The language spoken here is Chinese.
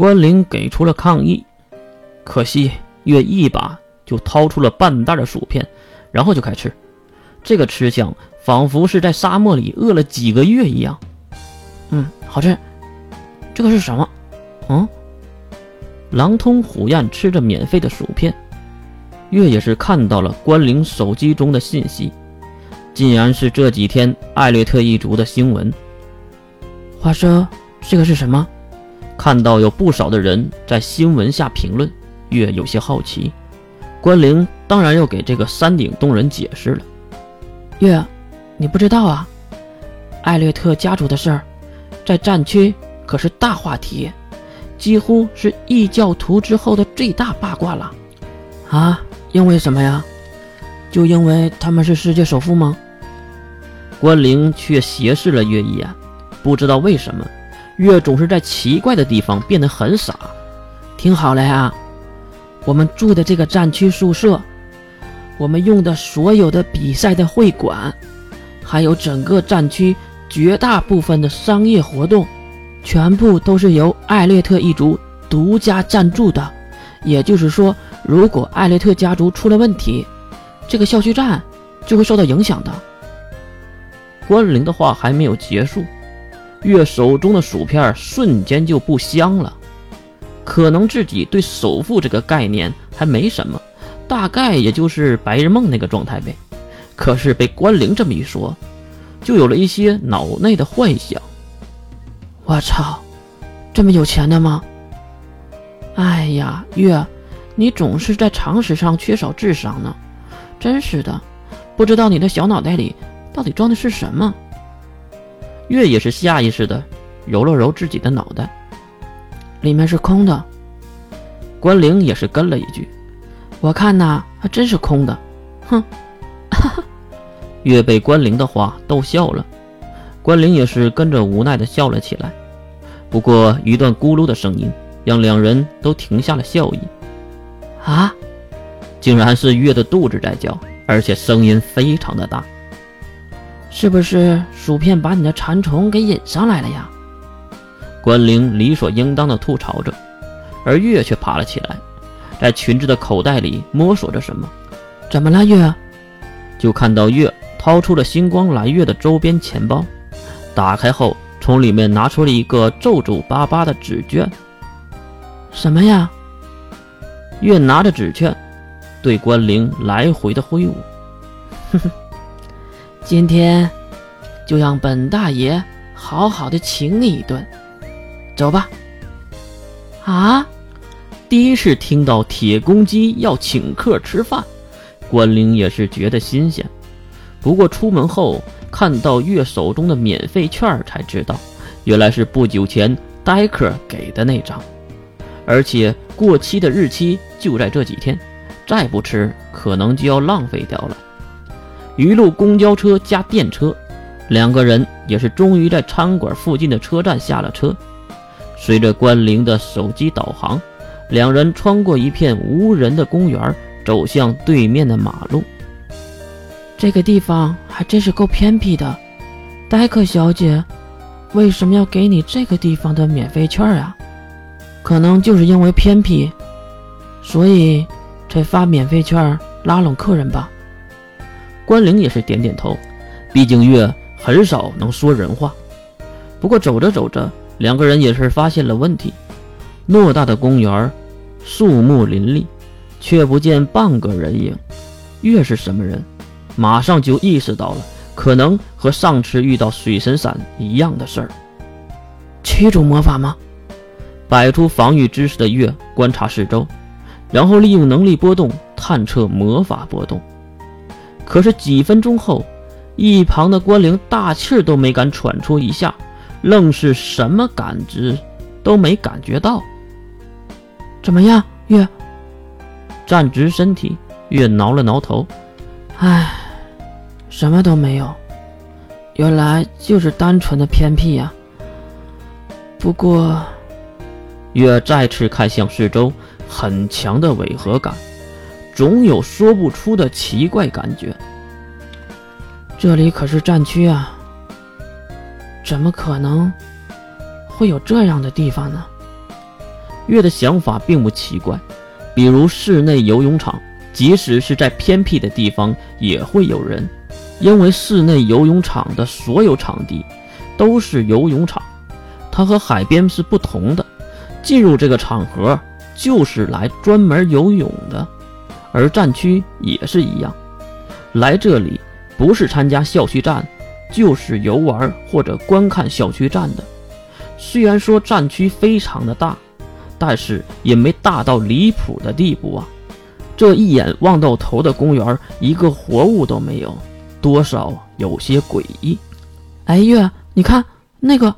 关灵给出了抗议，可惜月一把就掏出了半袋的薯片，然后就开吃。这个吃相仿佛是在沙漠里饿了几个月一样。嗯，好吃。这个是什么？嗯？狼吞虎咽吃着免费的薯片，月也是看到了关灵手机中的信息，竟然是这几天艾略特一族的新闻。话说这个是什么？看到有不少的人在新闻下评论，月有些好奇。关灵当然要给这个山顶洞人解释了。月，你不知道啊？艾略特家族的事儿，在战区可是大话题。几乎是异教徒之后的最大八卦了，啊？因为什么呀？就因为他们是世界首富吗？关灵却斜视了月一眼，不知道为什么，月总是在奇怪的地方变得很傻。听好了呀，我们住的这个战区宿舍，我们用的所有的比赛的会馆，还有整个战区绝大部分的商业活动。全部都是由艾略特一族独家赞助的，也就是说，如果艾略特家族出了问题，这个校区站就会受到影响的。关灵的话还没有结束，月手中的薯片瞬间就不香了。可能自己对首富这个概念还没什么，大概也就是白日梦那个状态呗。可是被关灵这么一说，就有了一些脑内的幻想。我操，这么有钱的吗？哎呀，月，你总是在常识上缺少智商呢，真是的，不知道你的小脑袋里到底装的是什么。月也是下意识的揉了揉自己的脑袋，里面是空的。关灵也是跟了一句：“我看呐，还真是空的。”哼，哈哈，月被关灵的话逗笑了，关灵也是跟着无奈的笑了起来。不过一段咕噜的声音，让两人都停下了笑意。啊，竟然是月的肚子在叫，而且声音非常的大。是不是薯片把你的馋虫给引上来了呀？关灵理所应当的吐槽着，而月却爬了起来，在裙子的口袋里摸索着什么。怎么了，月？就看到月掏出了星光蓝月的周边钱包，打开后。从里面拿出了一个皱皱巴巴的纸卷。什么呀？月拿着纸卷，对关灵来回的挥舞。哼哼，今天就让本大爷好好的请你一顿。走吧。啊！第一次听到铁公鸡要请客吃饭，关灵也是觉得新鲜。不过出门后。看到月手中的免费券才知道，原来是不久前呆客给的那张，而且过期的日期就在这几天，再不吃可能就要浪费掉了。一路公交车加电车，两个人也是终于在餐馆附近的车站下了车。随着关灵的手机导航，两人穿过一片无人的公园，走向对面的马路。这个地方还真是够偏僻的，戴克小姐，为什么要给你这个地方的免费券啊？可能就是因为偏僻，所以才发免费券拉拢客人吧。关灵也是点点头，毕竟月很少能说人话。不过走着走着，两个人也是发现了问题：偌大的公园，树木林立，却不见半个人影。月是什么人？马上就意识到了，可能和上次遇到水神伞一样的事儿。七种魔法吗？摆出防御姿势的月观察四周，然后利用能力波动探测魔法波动。可是几分钟后，一旁的关灵大气都没敢喘出一下，愣是什么感知都没感觉到。怎么样，月？站直身体，月挠了挠头，唉。什么都没有，原来就是单纯的偏僻呀。不过，月再次看向四周，很强的违和感，总有说不出的奇怪感觉。这里可是战区啊，怎么可能会有这样的地方呢？月的想法并不奇怪，比如室内游泳场，即使是在偏僻的地方也会有人，因为室内游泳场的所有场地都是游泳场，它和海边是不同的。进入这个场合就是来专门游泳的，而战区也是一样，来这里不是参加校区战，就是游玩或者观看校区战的。虽然说战区非常的大。但是也没大到离谱的地步啊！这一眼望到头的公园，一个活物都没有，多少有些诡异。哎月，你看那个